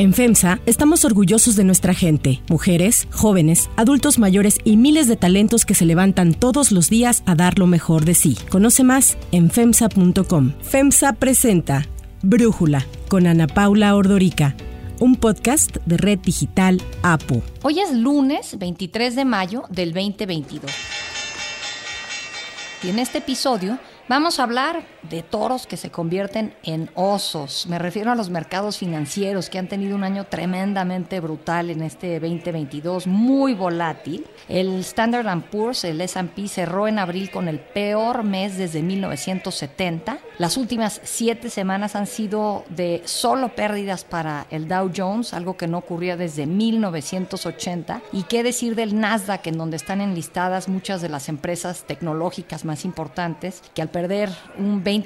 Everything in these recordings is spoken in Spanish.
En FEMSA estamos orgullosos de nuestra gente, mujeres, jóvenes, adultos mayores y miles de talentos que se levantan todos los días a dar lo mejor de sí. Conoce más en FEMSA.com. FEMSA presenta Brújula con Ana Paula Ordorica, un podcast de Red Digital APO. Hoy es lunes 23 de mayo del 2022. Y en este episodio Vamos a hablar de toros que se convierten en osos. Me refiero a los mercados financieros que han tenido un año tremendamente brutal en este 2022, muy volátil. El Standard Poor's, el S&P, cerró en abril con el peor mes desde 1970. Las últimas siete semanas han sido de solo pérdidas para el Dow Jones, algo que no ocurría desde 1980. Y qué decir del Nasdaq, en donde están enlistadas muchas de las empresas tecnológicas más importantes, que al perder un 20%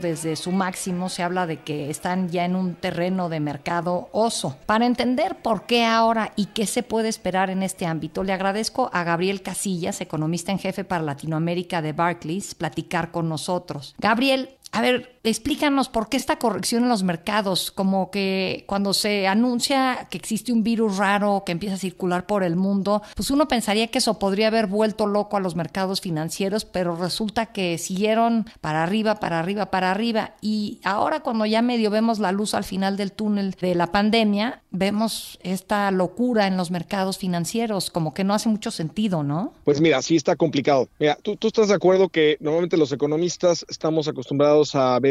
desde su máximo, se habla de que están ya en un terreno de mercado oso. Para entender por qué ahora y qué se puede esperar en este ámbito, le agradezco a Gabriel Casillas, economista en jefe para Latinoamérica de Barclays, platicar con nosotros. Gabriel, a ver, explícanos por qué esta corrección en los mercados, como que cuando se anuncia que existe un virus raro que empieza a circular por el mundo, pues uno pensaría que eso podría haber vuelto loco a los mercados financieros, pero resulta que siguieron para arriba, para arriba, para arriba. Y ahora cuando ya medio vemos la luz al final del túnel de la pandemia, vemos esta locura en los mercados financieros, como que no hace mucho sentido, ¿no? Pues mira, sí está complicado. Mira, tú, tú estás de acuerdo que normalmente los economistas estamos acostumbrados a ver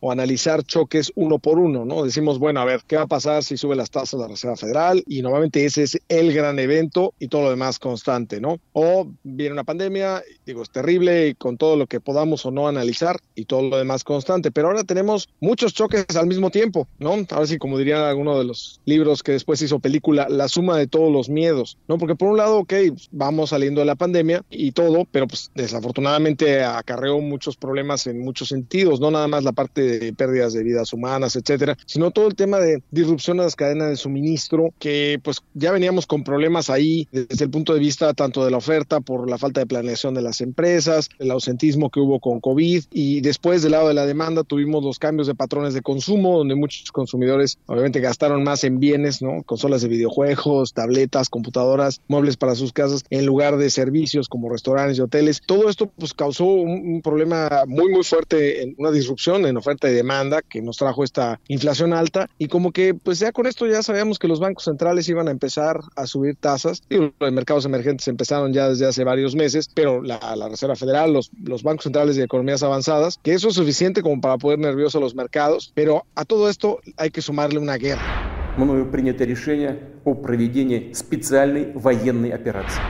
o analizar choques uno por uno, ¿no? Decimos, bueno, a ver, ¿qué va a pasar si sube las tasas de la Reserva Federal? Y normalmente ese es el gran evento y todo lo demás constante, ¿no? O viene una pandemia, digo, es terrible y con todo lo que podamos o no analizar y todo lo demás constante, pero ahora tenemos muchos choques al mismo tiempo, ¿no? Ahora sí, como dirían algunos de los libros que después hizo película, la suma de todos los miedos, ¿no? Porque por un lado, ok, vamos saliendo de la pandemia y todo, pero pues desafortunadamente acarreó muchos problemas en muchos sentidos no nada más la parte de pérdidas de vidas humanas, etcétera, sino todo el tema de disrupción a las cadenas de suministro, que pues ya veníamos con problemas ahí desde el punto de vista tanto de la oferta por la falta de planeación de las empresas, el ausentismo que hubo con COVID y después del lado de la demanda tuvimos los cambios de patrones de consumo, donde muchos consumidores obviamente gastaron más en bienes, ¿no? Consolas de videojuegos, tabletas, computadoras, muebles para sus casas, en lugar de servicios como restaurantes y hoteles. Todo esto pues causó un, un problema muy muy fuerte en una disrupción en oferta y demanda que nos trajo esta inflación alta y como que pues ya con esto ya sabíamos que los bancos centrales iban a empezar a subir tasas y los mercados emergentes empezaron ya desde hace varios meses, pero la, Reserva Federal, los, los bancos centrales de economías avanzadas, que eso es suficiente como para poder nervioso a los mercados, pero a todo esto hay que sumarle una guerra. мною принято решение о проведении специальной военной операции.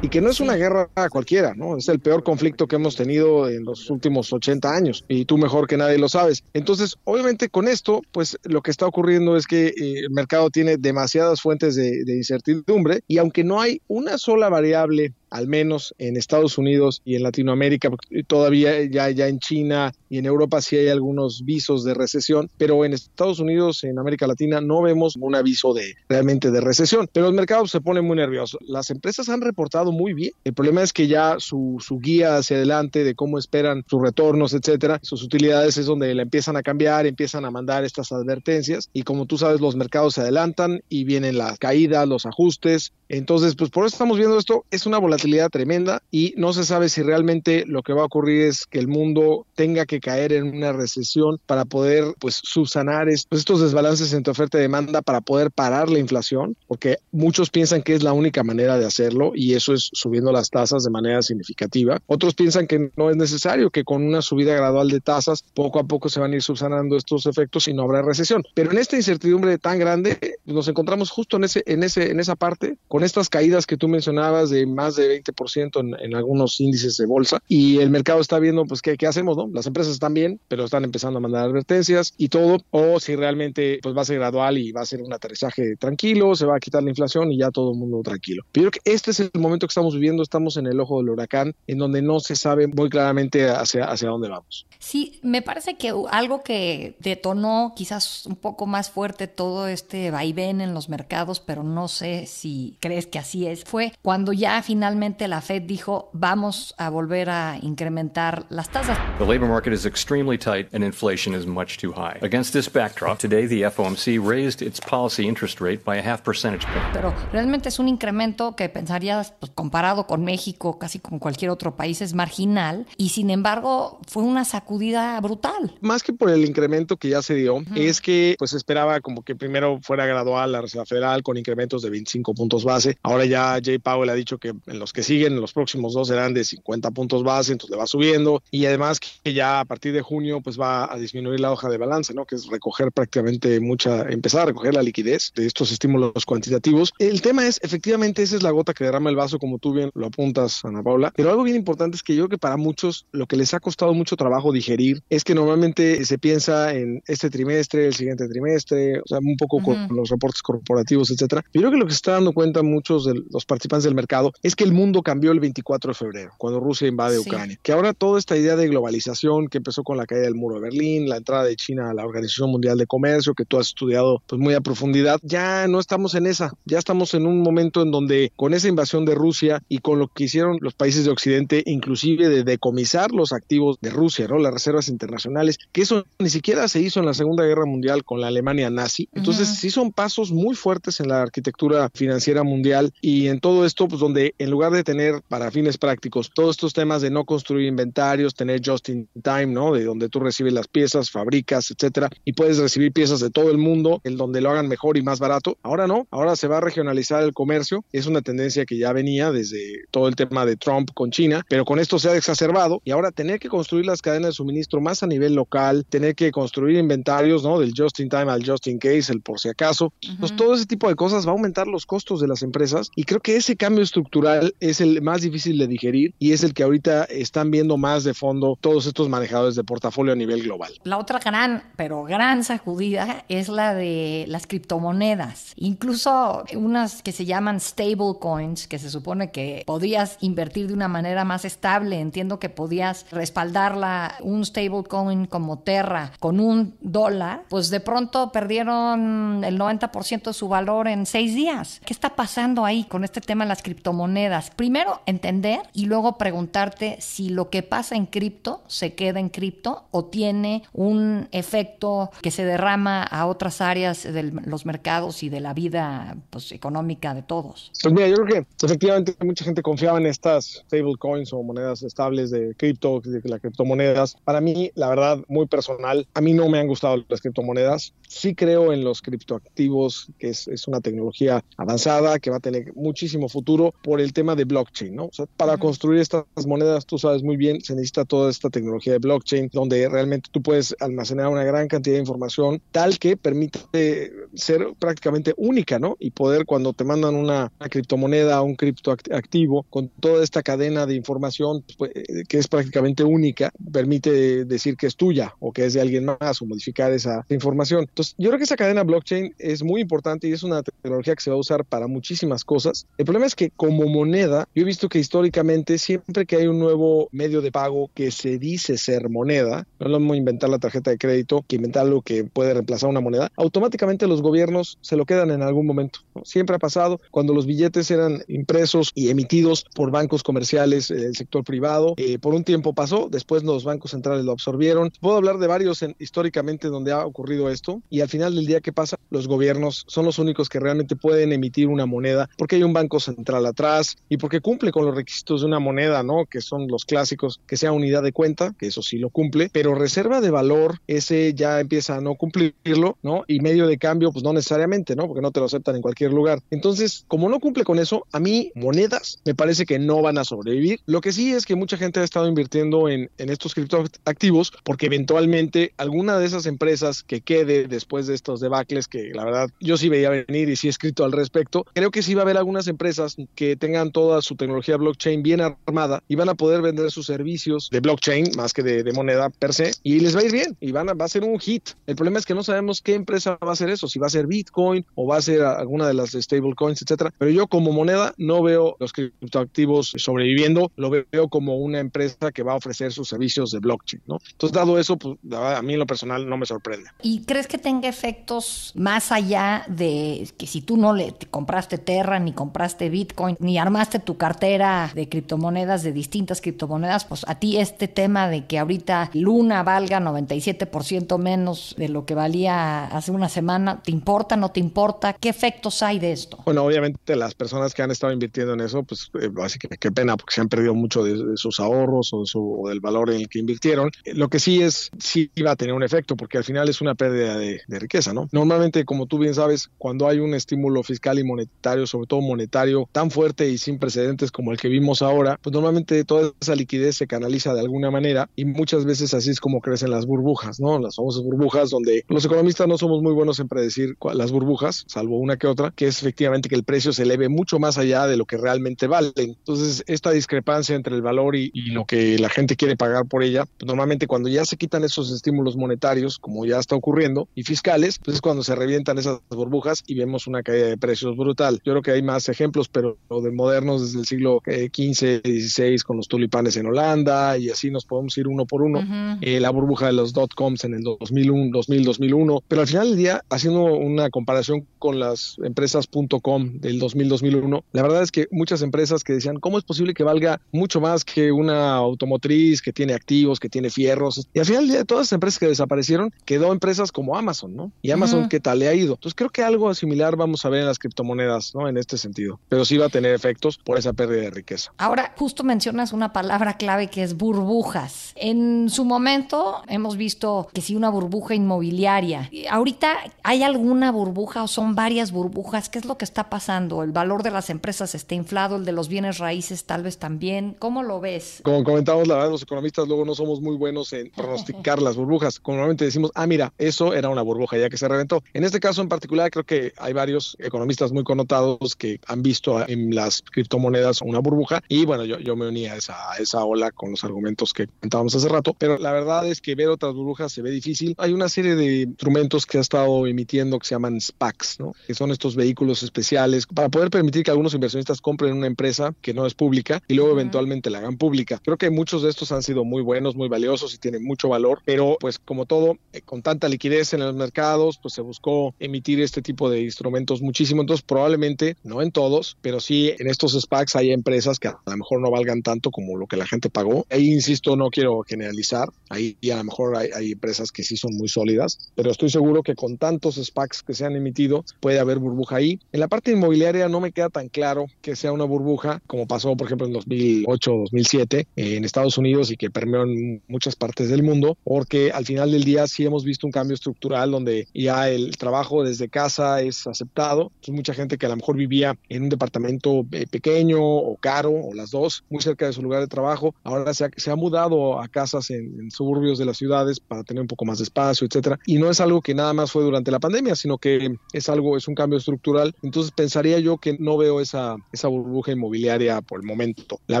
Y que no es una guerra cualquiera, ¿no? Es el peor conflicto que hemos tenido en los últimos 80 años y tú mejor que nadie lo sabes. Entonces, obviamente con esto, pues lo que está ocurriendo es que eh, el mercado tiene demasiadas fuentes de, de incertidumbre y aunque no hay una sola variable al menos en Estados Unidos y en Latinoamérica, todavía ya, ya en China y en Europa sí hay algunos visos de recesión, pero en Estados Unidos, en América Latina, no vemos un aviso de realmente de recesión. Pero los mercados se ponen muy nerviosos. Las empresas han reportado muy bien. El problema es que ya su, su guía hacia adelante de cómo esperan sus retornos, etcétera, sus utilidades es donde la empiezan a cambiar, empiezan a mandar estas advertencias y como tú sabes, los mercados se adelantan y vienen las caídas, los ajustes. Entonces, pues por eso estamos viendo esto. Es una volatilidad tremenda y no se sabe si realmente lo que va a ocurrir es que el mundo tenga que caer en una recesión para poder pues subsanar pues, estos desbalances entre oferta y demanda para poder parar la inflación, porque muchos piensan que es la única manera de hacerlo y eso es subiendo las tasas de manera significativa. Otros piensan que no es necesario, que con una subida gradual de tasas poco a poco se van a ir subsanando estos efectos y no habrá recesión. Pero en esta incertidumbre tan grande nos encontramos justo en ese en ese en esa parte con estas caídas que tú mencionabas de más de 20% en, en, algunos índices de bolsa y el mercado está viendo pues qué, qué hacemos, ¿no? Las empresas están bien, pero están empezando a mandar advertencias y todo, o si realmente pues va a ser gradual y va a ser un aterrizaje tranquilo, se va a quitar la inflación y ya todo el mundo tranquilo. Pero creo que este es el momento que estamos viviendo, estamos en el ojo del huracán, en donde no se sabe muy claramente hacia, hacia dónde vamos. Sí, me parece que algo que detonó quizás un poco más fuerte todo este vaivén en los mercados, pero no sé si crees que así es, fue cuando ya finalmente finalmente la Fed dijo vamos a volver a incrementar las tasas. The labor market is extremely tight and inflation is much too high. Against this backdrop, today the FOMC raised its policy interest rate by a half percentage point. Pero realmente es un incremento que pensarías, pues, comparado con México, casi con cualquier otro país, es marginal y sin embargo fue una sacudida brutal. Más que por el incremento que ya se dio, es que pues esperaba como que primero fuera gradual la Reserva Federal con incrementos de 25 puntos base. Ahora ya Jay Powell ha dicho que en los que siguen, los próximos dos serán de 50 puntos base, entonces le va subiendo y además que ya a partir de junio pues va a disminuir la hoja de balance, ¿no? Que es recoger prácticamente mucha, empezar a recoger la liquidez de estos estímulos cuantitativos. El tema es, efectivamente, esa es la gota que derrama el vaso, como tú bien lo apuntas, Ana Paula, pero algo bien importante es que yo creo que para muchos lo que les ha costado mucho trabajo digerir es que normalmente se piensa en este trimestre, el siguiente trimestre, o sea, un poco con los reportes corporativos, etcétera. Yo creo que lo que se está dando cuenta muchos de los participantes del mercado es que el mundo cambió el 24 de febrero, cuando Rusia invade Sí. Ucrania. Que ahora toda esta idea de globalización que empezó con la caída del muro de Berlín, la entrada de China a la Organización Mundial de Comercio, que tú has estudiado pues muy a profundidad, ya no estamos en esa, ya estamos en un momento en donde con esa invasión de Rusia y con lo que hicieron los países de Occidente, inclusive de decomisar los activos de Rusia, ¿no? Las reservas internacionales, que eso ni siquiera se hizo en la Segunda Guerra Mundial con la Alemania nazi. Entonces, sí son pasos muy fuertes en la arquitectura financiera mundial y en todo esto, pues donde en lugar de tener para fines prácticos todos estos temas de no construir inventarios, tener just in time, ¿no? De donde tú recibes las piezas, fabricas, etcétera, y puedes recibir piezas de todo el mundo, el donde lo hagan mejor y más barato. Ahora no, ahora se va a regionalizar el comercio. Es una tendencia que ya venía desde todo el tema de Trump con China, pero con esto se ha exacerbado y ahora tener que construir las cadenas de suministro más a nivel local, tener que construir inventarios, ¿no? Del just in time al just in case, el por si acaso. Pues todo ese tipo de cosas va a aumentar los costos de las empresas y creo que ese cambio estructural es el más difícil de digerir y es el que ahorita están viendo más de fondo todos estos manejadores de portafolio a nivel global. La otra gran, pero gran sacudida es la de las criptomonedas. Incluso unas que se llaman stable coins, que se supone que podías invertir de una manera más estable. Entiendo que podías respaldarla, un stable coin como Terra, con un dólar, pues de pronto perdieron el 90% de su valor en seis días. ¿Qué está pasando ahí con este tema de las criptomonedas? Primero, entender y luego preguntarte si lo que pasa en cripto se queda en cripto o tiene un efecto que se derrama a otras áreas de los mercados y de la vida pues, económica de todos. Pues mira, yo creo que efectivamente mucha gente confiaba en estas stablecoins o monedas estables de cripto, de las criptomonedas. Para mí, la verdad, muy personal, a mí no me han gustado las criptomonedas. Sí creo en los criptoactivos, que es, es una tecnología avanzada que va a tener muchísimo futuro por el tema de blockchain, ¿no? O sea, para construir estas monedas, tú sabes muy bien, se necesita toda esta tecnología de blockchain, donde realmente tú puedes almacenar una gran cantidad de información tal que permite ser prácticamente única, ¿no? Y poder cuando te mandan una, una criptomoneda, un criptoactivo, con toda esta cadena de información pues, eh, que es prácticamente única, permite decir que es tuya o que es de alguien más o modificar esa información. Entonces, yo creo que esa cadena blockchain es muy importante y es una tecnología que se va a usar para muchísimas cosas. El problema es que como moneda, yo he visto que históricamente siempre que hay un nuevo medio de pago que se dice ser moneda, no es lo mismo inventar la tarjeta de crédito que inventar algo que puede reemplazar una moneda, automáticamente los gobiernos se lo quedan en algún momento. Siempre ha pasado cuando los billetes eran impresos y emitidos por bancos comerciales eh, del sector privado. eh, por un tiempo pasó, después los bancos centrales lo absorbieron. Puedo hablar de varios en- históricamente donde ha ocurrido esto y al final del día, ¿qué pasa? Los gobiernos son los únicos que realmente pueden emitir una moneda porque hay un banco central atrás y porque cumple con los requisitos de una moneda, ¿no? Que son los clásicos, que sea unidad de cuenta, que eso sí lo cumple, pero reserva de valor, ese ya empieza a no cumplirlo, ¿no? Y medio de cambio, pues no necesariamente, ¿no? Porque no te lo aceptan en cualquier lugar. Entonces, como no cumple con eso, a mí monedas me parece que no van a sobrevivir. Lo que sí es que mucha gente ha estado invirtiendo en, estos criptoactivos porque eventualmente alguna de esas empresas que quede después de estos debacles, que la verdad yo sí veía venir y sí he escrito al respecto, creo que sí va a haber algunas empresas que tengan toda su tecnología blockchain bien armada y van a poder vender sus servicios de blockchain más que de, moneda per se y les va a ir bien y van a, va a ser un hit. El problema es que no sabemos qué empresa va a hacer eso, si va a ser Bitcoin o va a ser alguna de las stablecoins, etcétera. Pero yo como moneda no veo los criptoactivos sobreviviendo, lo veo como una empresa que va a ofrecer sus servicios de blockchain, ¿no? Entonces, dado eso, pues a mí en lo personal no me sorprende. ¿Y crees que tenga efectos más allá de que si tú no le te compraste Terra, ni compraste Bitcoin, ni armaste tu cartera de criptomonedas, de distintas criptomonedas, pues a ti este tema de que ahorita Luna valga 97% menos de lo que valía hace una semana, ¿te importa, no te importa? ¿Qué efectos hay de esto? Bueno, obviamente las personas que han estado invirtiendo en eso, pues eh, básicamente qué pena porque se han perdido mucho de, sus ahorros o, o, del valor en el que invirtieron. Lo que sí es, sí va a tener un efecto porque al final es una pérdida de, de riqueza, ¿no? Normalmente, como tú bien sabes, cuando hay un estímulo fiscal y monetario, sobre todo monetario, tan fuerte y sin precedentes como el que vimos ahora, pues normalmente toda esa liquidez se canaliza de alguna manera y muchas veces así es como crecen las burbujas, ¿no? Las famosas burbujas donde los economistas no somos muy buenos en predecir las burbujas, salvo una que otra, que es efectivamente que el precio se eleve mucho más allá de lo que realmente valen. Entonces, esta discrepancia entre el valor y, lo que la gente quiere pagar por ella, pues normalmente cuando ya se quitan esos estímulos monetarios, como ya está ocurriendo, y fiscales, pues es cuando se revientan esas burbujas y vemos una caída de precios brutal. Yo creo que hay más ejemplos, pero de modernos desde el siglo XV, XVI con los tulipanes en Holanda y así nos podemos ir uno por uno. Eh, la burbuja de los dot-coms en el 2001, 2000, 2001. Pero al final del día, haciendo una comparación con las empresas .com del 2000-2001, la verdad es que muchas empresas que decían, ¿cómo es posible que valga mucho más que una automotriz que tiene activos, que tiene fierros? Y al final día, todas las empresas que desaparecieron, quedó empresas como Amazon, ¿no? Y Amazon, ¿qué tal le ha ido? Entonces creo que algo similar vamos a ver en las criptomonedas, ¿no? En este sentido. Pero sí va a tener efectos por esa pérdida de riqueza. Ahora, justo mencionas una palabra clave que es burbujas. En su momento hemos visto que si una burbuja inmobiliaria. Ahorita, ¿hay alguna burbuja o son varias burbujas? ¿Qué es lo que está pasando? ¿El valor de las empresas está inflado? ¿El de los bienes raíces tal vez también? ¿Cómo lo ves? Como comentamos, la verdad, los economistas luego no somos muy buenos en pronosticar las burbujas. Como normalmente decimos, ah, mira, eso era una burbuja ya que se reventó. En este caso en particular, creo que hay varios economistas muy connotados que han visto en las criptomonedas una burbuja y bueno, yo, yo me uní a esa, a esa ola con los argumentos que comentábamos hace rato, pero la verdad es que ver otras burbujas se ve difícil. Hay una serie de instrumentos que ha estado emitiendo que se llaman SPACs, ¿no? que son estos vehículos especiales para poder permitir que algunos inversionistas compren una empresa que no es pública y luego eventualmente la hagan pública. Creo que muchos de estos han sido muy buenos, muy valiosos y tienen mucho valor, pero pues como todo, eh, con tanta liquidez en los mercados, pues se buscó emitir este tipo de instrumentos muchísimo. Entonces probablemente, no en todos, pero sí en estos SPACs hay empresas que a lo mejor no valgan tanto como lo que la gente pagó. Ahí, insisto, no quiero generalizar. Ahí a lo mejor hay, hay empresas que sí son muy sólidas, pero estoy seguro que con tantos SPACs que se han emitido puede haber burbuja ahí. En la parte inmobiliaria no me queda tan claro que sea una burbuja como pasó, por ejemplo, en 2008 o 2007 en Estados Unidos y que permeó en muchas partes del mundo, porque al final del día sí hemos visto un cambio estructural donde ya el trabajo desde casa es aceptado. Mucha gente que a lo mejor vivía en un departamento eh, pequeño o caro, o las dos, muy cerca de su lugar de trabajo, ahora se ha, se ha mudado a casas en, en suburbios de las ciudades para tener un poco más de espacio, etcétera. Y no es algo que nada más fue durante la pandemia, sino que es algo, es un cambio estructural. Entonces pensaría yo que no veo esa, esa burbuja inmobiliaria por el momento. La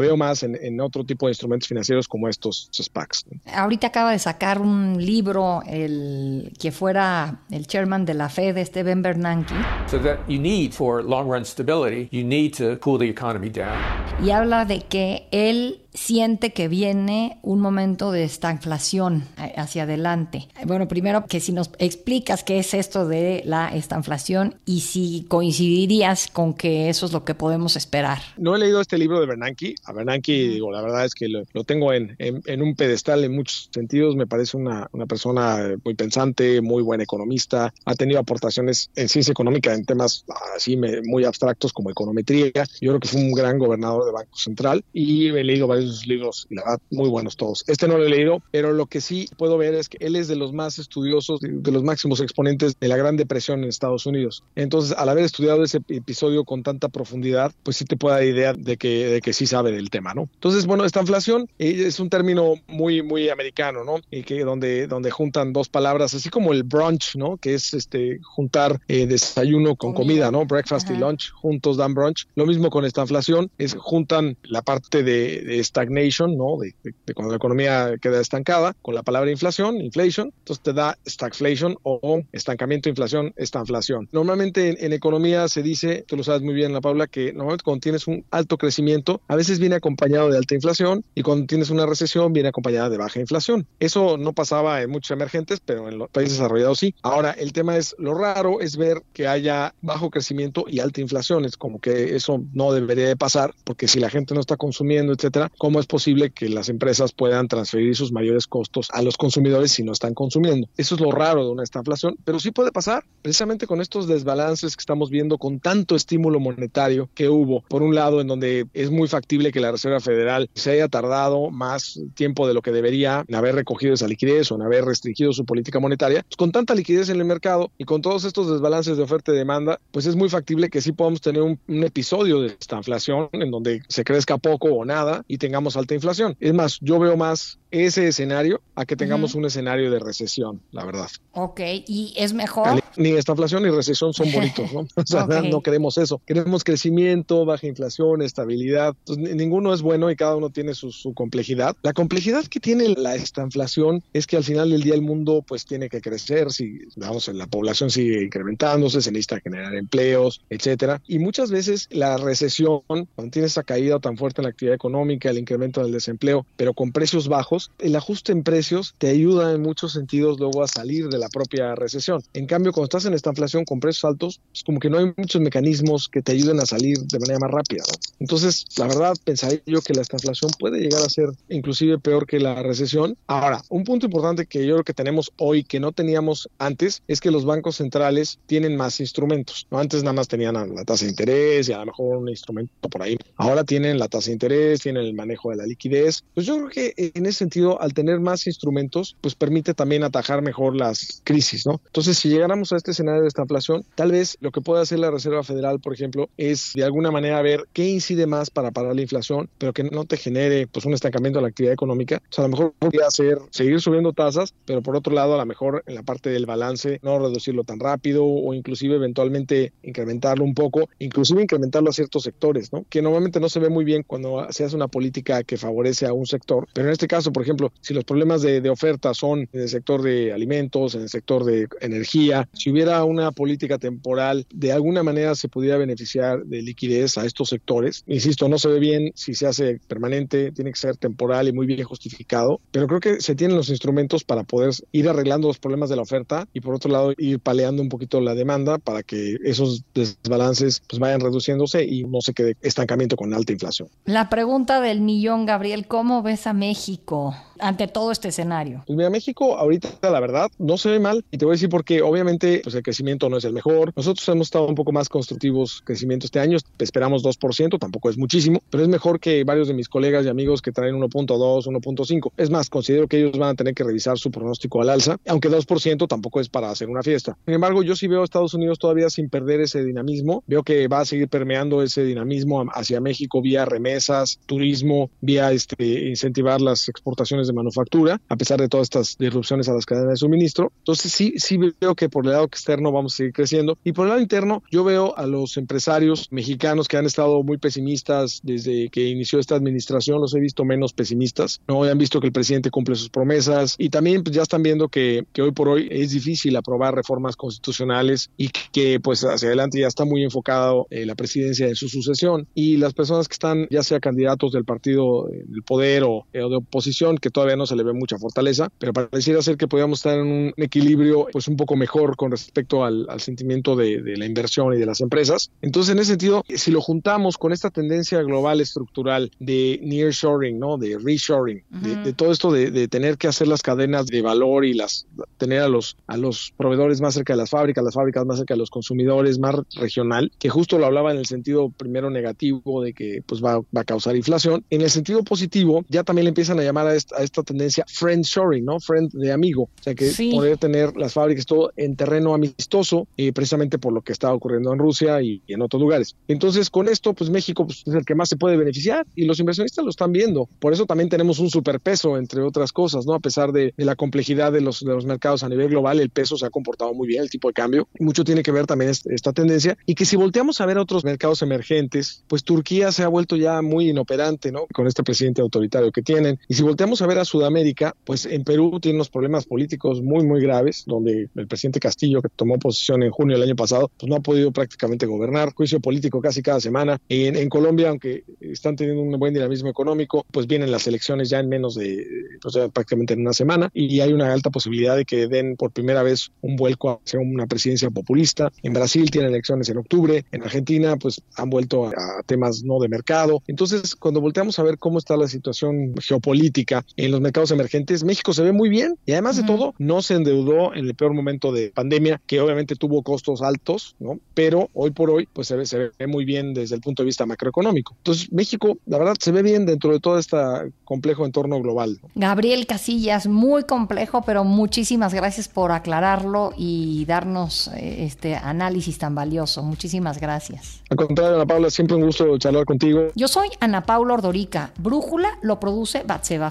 veo más en, en otro tipo de instrumentos financieros como estos SPACs. Ahorita acaba de sacar un libro el que fuera el chairman de la Fed, este Ben Bernanke. So that you need for long run stability, you need to cool the economy down. Y habla de que él siente que viene un momento de estanflación hacia adelante. Bueno, primero que si nos explicas qué es esto de la estanflación y si coincidirías con que eso es lo que podemos esperar. No he leído este libro de Bernanke. A Bernanke, digo, la verdad es que lo, lo tengo en, en, en, un pedestal en muchos sentidos. Me parece una, una persona muy pensante, muy buen economista. Ha tenido aportaciones en ciencia económica en temas así muy abstractos como econometría. Yo creo que fue un gran gobernador de Banco Central y he leído varios sus libros y la verdad muy buenos todos. Este no lo he leído, pero lo que sí puedo ver es que él es de los más estudiosos, de los máximos exponentes de la Gran Depresión en Estados Unidos. Entonces, al haber estudiado ese episodio con tanta profundidad, pues sí te puede dar idea de que, de que sí sabe del tema, ¿no? Entonces, bueno, esta inflación eh, es un término muy, muy americano, ¿no? Y que donde, donde juntan dos palabras, así como el brunch, ¿no? Que es este juntar eh, desayuno con comida, ¿no? Breakfast Ajá. y lunch, juntos dan brunch. Lo mismo con esta inflación, es juntan la parte de, de stagnation, ¿no? De, cuando la economía queda estancada, con la palabra inflación, inflation, entonces te da stagflation o estancamiento, inflación, estanflación. Normalmente en, economía se dice, tú lo sabes muy bien, la Paula, que normalmente cuando tienes un alto crecimiento, a veces viene acompañado de alta inflación y cuando tienes una recesión viene acompañada de baja inflación. Eso no pasaba en muchos emergentes, pero en los países desarrollados sí. Ahora, el tema es, lo raro es ver que haya bajo crecimiento y alta inflación. Es como que eso no debería de pasar, porque si la gente no está consumiendo, etcétera, ¿cómo es posible que las empresas puedan transferir sus mayores costos a los consumidores si no están consumiendo? Eso es lo raro de una inflación, pero sí puede pasar precisamente con estos desbalances que estamos viendo con tanto estímulo monetario que hubo. Por un lado, en donde es muy factible que la Reserva Federal se haya tardado más tiempo de lo que debería en haber recogido esa liquidez o en haber restringido su política monetaria. Pues con tanta liquidez en el mercado y con todos estos desbalances de oferta y demanda, pues es muy factible que sí podamos tener un, episodio de esta inflación en donde se crezca poco o nada y tengamos alta inflación. Es más, yo veo más ese escenario a que tengamos un escenario de recesión, la verdad. Ok, ¿y es mejor? Ni esta inflación ni recesión son bonitos, ¿no? O sea, no queremos eso. Queremos crecimiento, baja inflación, estabilidad. ninguno es bueno y cada uno tiene su, complejidad. La complejidad que tiene la esta inflación es que al final del día el mundo pues tiene que crecer, si vamos, la población sigue incrementándose, se necesita generar empleos, etcétera. Y muchas veces la recesión, cuando tiene esa caída tan fuerte en la actividad económica, el incremento del desempleo, pero con precios bajos, el ajuste en precios te ayuda en muchos sentidos luego a salir de la propia recesión. En cambio, cuando estás en esta inflación con precios altos, es como que no hay muchos mecanismos que te ayuden a salir de manera más rápida. Entonces, la verdad, pensaría yo que la inflación puede llegar a ser inclusive peor que la recesión. Ahora, un punto importante que yo creo que tenemos hoy que no teníamos antes es que los bancos centrales tienen más instrumentos. ¿no? Antes nada más tenían la tasa de interés y a lo mejor un instrumento por ahí. Ahora tienen la tasa de interés, tienen el manejo de la liquidez. Pues yo creo que en ese sentido, al tener más instrumentos, pues permite también atajar mejor las crisis, ¿no? Entonces, si llegáramos a este escenario de esta inflación, tal vez lo que puede hacer la Reserva Federal, por ejemplo, es de alguna manera ver qué incide más para parar la inflación, pero que no te genere pues un estancamiento de la actividad económica. O sea, a lo mejor podría ser seguir subiendo tasas, pero por otro lado, a lo mejor en la parte del balance no reducirlo tan rápido o inclusive eventualmente incrementarlo un poco, inclusive incrementarlo a ciertos sectores, ¿no? Que normalmente no se ve muy bien cuando se hace una política que favorece a un sector, pero en este caso, por ejemplo, si los problemas de, oferta son en el sector de alimentos, en el sector de energía, si hubiera una política temporal, de alguna manera se pudiera beneficiar de liquidez a estos sectores. Insisto, no se ve bien si se hace permanente, tiene que ser temporal y muy bien justificado, pero creo que se tienen los instrumentos para poder ir arreglando los problemas de la oferta y por otro lado ir paleando un poquito la demanda para que esos desbalances pues vayan reduciéndose y no se quede estancamiento con alta inflación. La pregunta del millón, Gabriel, ¿cómo ves a México people ante todo este escenario? Pues mira, México ahorita la verdad no se ve mal y te voy a decir porque obviamente pues el crecimiento no es el mejor. Nosotros hemos estado un poco más constructivos crecimiento este año, esperamos 2%, tampoco es muchísimo, pero es mejor que varios de mis colegas y amigos que traen 1.2, 1.5. Es más, considero que ellos van a tener que revisar su pronóstico al alza, aunque 2% tampoco es para hacer una fiesta. Sin embargo, yo sí veo a Estados Unidos todavía sin perder ese dinamismo. Veo que va a seguir permeando ese dinamismo hacia México vía remesas, turismo, vía este, incentivar las exportaciones de manufactura, a pesar de todas estas disrupciones a las cadenas de suministro. Entonces sí, sí veo que por el lado externo vamos a seguir creciendo. Y por el lado interno, yo veo a los empresarios mexicanos que han estado muy pesimistas desde que inició esta administración, los he visto menos pesimistas. No han visto que el presidente cumple sus promesas y también pues, ya están viendo que, que hoy por hoy es difícil aprobar reformas constitucionales y que pues hacia adelante ya está muy enfocado eh, la presidencia en su sucesión y las personas que están ya sea candidatos del partido del poder o, eh, de oposición que todavía no se le ve mucha fortaleza, pero pareciera ser que podríamos estar en un equilibrio pues un poco mejor con respecto al, sentimiento de, la inversión y de las empresas. Entonces, en ese sentido, si lo juntamos con esta tendencia global estructural de nearshoring, ¿no? De reshoring, de, todo esto de, tener que hacer las cadenas de valor y las tener a los, a los proveedores más cerca de las fábricas, las fábricas más cerca de los consumidores, más regional, que justo lo hablaba en el sentido primero negativo de que pues va, va a causar inflación. En el sentido positivo, ya también le empiezan a llamar a, esta, esta tendencia friend shoring, ¿no? Friend de amigo, o sea que poder tener las fábricas todo en terreno amistoso, eh, precisamente por lo que está ocurriendo en Rusia y, en otros lugares. Entonces, con esto, pues México pues, es el que más se puede beneficiar y los inversionistas lo están viendo. Por eso también tenemos un superpeso, entre otras cosas, ¿no? A pesar de, la complejidad de los, de los mercados a nivel global, el peso se ha comportado muy bien, el tipo de cambio. Mucho tiene que ver también esta tendencia y que si volteamos a ver otros mercados emergentes, pues Turquía se ha vuelto ya muy inoperante, ¿no? Con este presidente autoritario que tienen. Y si volteamos a ver a Sudamérica, pues en Perú tiene unos problemas políticos muy, muy graves, donde el presidente Castillo, que tomó posición en junio del año pasado, pues no ha podido prácticamente gobernar, juicio político casi cada semana. En, en Colombia, aunque están teniendo un buen dinamismo económico, pues vienen las elecciones ya en menos de, pues prácticamente en una semana, y hay una alta posibilidad de que den por primera vez un vuelco hacia una presidencia populista. En Brasil tienen elecciones en octubre, en Argentina pues han vuelto a, a temas no de mercado. Entonces, cuando volteamos a ver cómo está la situación geopolítica en los mercados emergentes, México se ve muy bien y además de todo no se endeudó en el peor momento de pandemia, que obviamente tuvo costos altos, ¿no? Pero hoy por hoy pues se ve, se ve muy bien desde el punto de vista macroeconómico. Entonces, México, la verdad, se ve bien dentro de todo este complejo entorno global. Gabriel Casillas, muy complejo, pero muchísimas gracias por aclararlo y darnos eh, este análisis tan valioso. Muchísimas gracias. Al contrario, Ana Paula, siempre un gusto charlar contigo. Yo soy Ana Paula Ordorica. Brújula lo produce Batseba